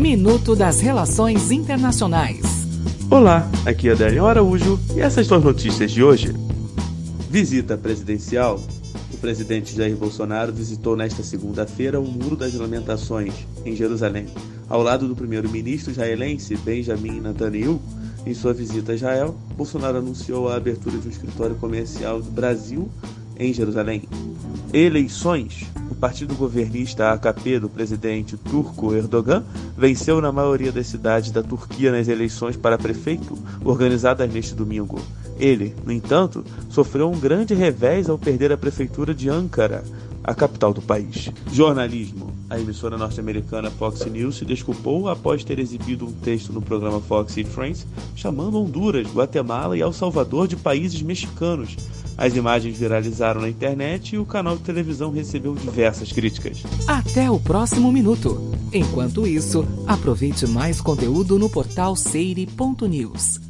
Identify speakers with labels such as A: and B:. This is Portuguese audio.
A: Minuto das Relações Internacionais.
B: Olá, aqui é Daniel Araújo e essas são as notícias de hoje. Visita presidencial. O presidente Jair Bolsonaro visitou nesta segunda-feira o Muro das Lamentações, em Jerusalém, ao lado do primeiro-ministro israelense Benjamin Netanyahu. Em sua visita a Israel, Bolsonaro anunciou a abertura de um escritório comercial do Brasil em Jerusalém. Eleições. O partido governista AKP do presidente turco Erdogan venceu na maioria das cidades da Turquia nas eleições para prefeito organizadas neste domingo. Ele, no entanto, sofreu um grande revés ao perder a prefeitura de Ankara, a capital do país. Jornalismo. A emissora norte-americana Fox News se desculpou após ter exibido um texto no programa Fox Friends chamando Honduras, Guatemala e El Salvador de países mexicanos. As imagens viralizaram na internet e o canal de televisão recebeu diversas críticas.
A: Até o próximo minuto. Enquanto isso, aproveite mais conteúdo no portal seire.news.